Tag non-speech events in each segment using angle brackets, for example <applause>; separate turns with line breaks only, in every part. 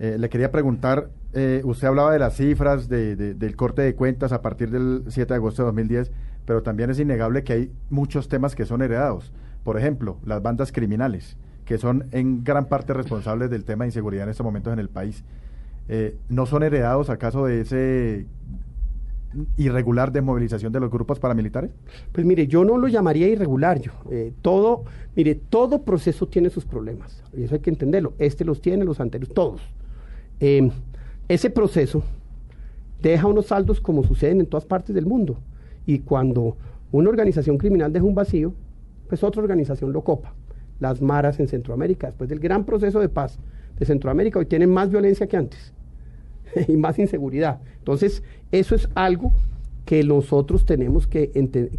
Eh, le quería preguntar, eh, usted hablaba de las cifras, de, de, del corte de cuentas a partir del 7 de agosto de 2010, pero también es innegable que hay muchos temas que son heredados. Por ejemplo, las bandas criminales, que son en gran parte responsables del tema de inseguridad en estos momentos en el país. Eh, ¿No son heredados acaso de ese irregular desmovilización de los grupos paramilitares?
Pues mire, yo no lo llamaría irregular. Yo, eh, todo, mire, todo proceso tiene sus problemas. Y eso hay que entenderlo. Este los tiene, los anteriores, todos. Eh, ese proceso deja unos saldos como suceden en todas partes del mundo. Y cuando una organización criminal deja un vacío, pues otra organización lo copa. Las maras en Centroamérica, después del gran proceso de paz de Centroamérica, hoy tienen más violencia que antes <laughs> y más inseguridad. Entonces, eso es algo que nosotros tenemos que,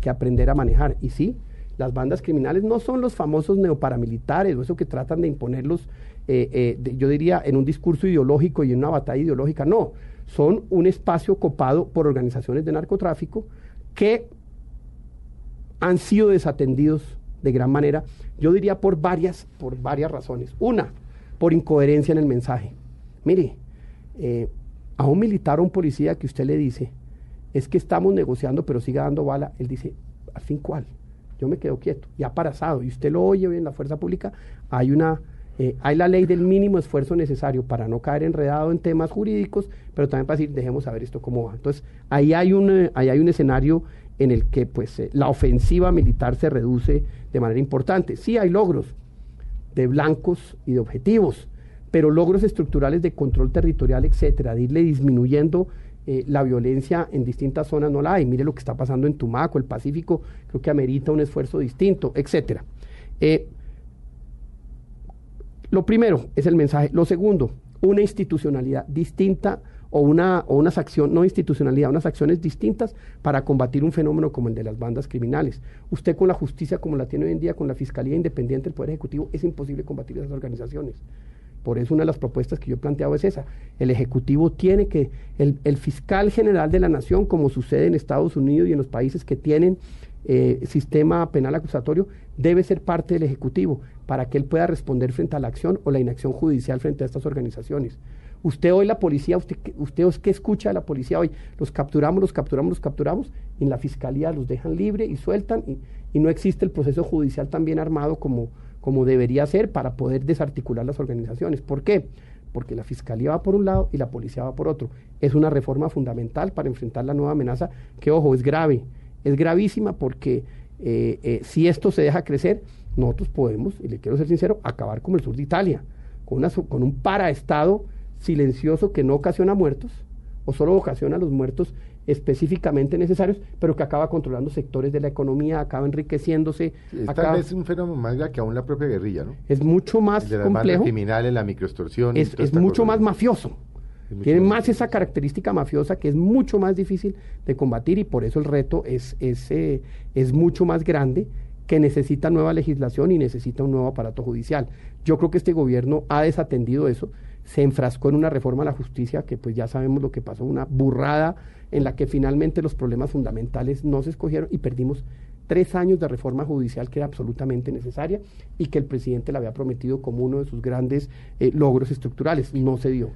aprender a manejar. Y sí, las bandas criminales no son los famosos neoparamilitares o eso que tratan de imponerlos eh, eh, yo diría, en un discurso ideológico y en una batalla ideológica, no, son un espacio copado por organizaciones de narcotráfico que han sido desatendidos de gran manera, yo diría por varias, por varias razones. Una, por incoherencia en el mensaje. Mire, eh, a un militar o un policía que usted le dice, es que estamos negociando, pero siga dando bala, él dice, ¿al fin cuál? Yo me quedo quieto, ya parazado, y usted lo oye en la fuerza pública, hay una eh, hay la ley del mínimo esfuerzo necesario para no caer enredado en temas jurídicos, pero también para decir, dejemos saber esto cómo va. Entonces, ahí hay un, eh, ahí hay un escenario en el que pues, eh, la ofensiva militar se reduce de manera importante. Sí hay logros de blancos y de objetivos, pero logros estructurales de control territorial, etcétera, de irle disminuyendo la violencia en distintas zonas no la hay. Mire lo que está pasando en Tumaco, el Pacífico, creo que amerita un esfuerzo distinto, etcétera. Lo primero es el mensaje. Lo segundo, una institucionalidad distinta o una, o unas acciones, no institucionalidad, unas acciones distintas para combatir un fenómeno como el de las bandas criminales. Usted con la justicia como la tiene hoy en día, con la Fiscalía Independiente del Poder Ejecutivo, es imposible combatir esas organizaciones. Por eso una de las propuestas que yo he planteado es esa. El Ejecutivo tiene que, el, fiscal general de la Nación, como sucede en Estados Unidos y en los países que tienen eh, sistema penal acusatorio debe ser parte del Ejecutivo para que él pueda responder frente a la acción o la inacción judicial frente a estas organizaciones. Usted hoy la policía, usted, usted que escucha de la policía hoy, los capturamos, los capturamos, los capturamos, y en la fiscalía los dejan libre y sueltan y no existe el proceso judicial tan bien armado como, como debería ser para poder desarticular las organizaciones. ¿Por qué? Porque la fiscalía va por un lado y la policía va por otro. Es una reforma fundamental para enfrentar la nueva amenaza que, ojo, es grave es gravísima porque eh, eh, si esto se deja crecer, nosotros podemos, y le quiero ser sincero, acabar como el sur de Italia, con, una, con un paraestado silencioso que no ocasiona muertos, o solo ocasiona los muertos específicamente necesarios, pero que acaba controlando sectores de la economía, acaba enriqueciéndose.
Tal vez un fenómeno más grave que aún la propia guerrilla, ¿no?
Es mucho más
de
complejo.
criminales, la microextorsión.
Es, es mucho más mafioso. Tiene más esa característica mafiosa que es mucho más difícil de combatir y por eso el reto es, es, eh, es mucho más grande que necesita nueva legislación y necesita un nuevo aparato judicial. Yo creo que este gobierno ha desatendido eso, se enfrascó en una reforma a la justicia que pues ya sabemos lo que pasó, una burrada en la que finalmente los problemas fundamentales no se escogieron y perdimos tres años de reforma judicial que era absolutamente necesaria y que el presidente le había prometido como uno de sus grandes eh, logros estructurales. No se dio.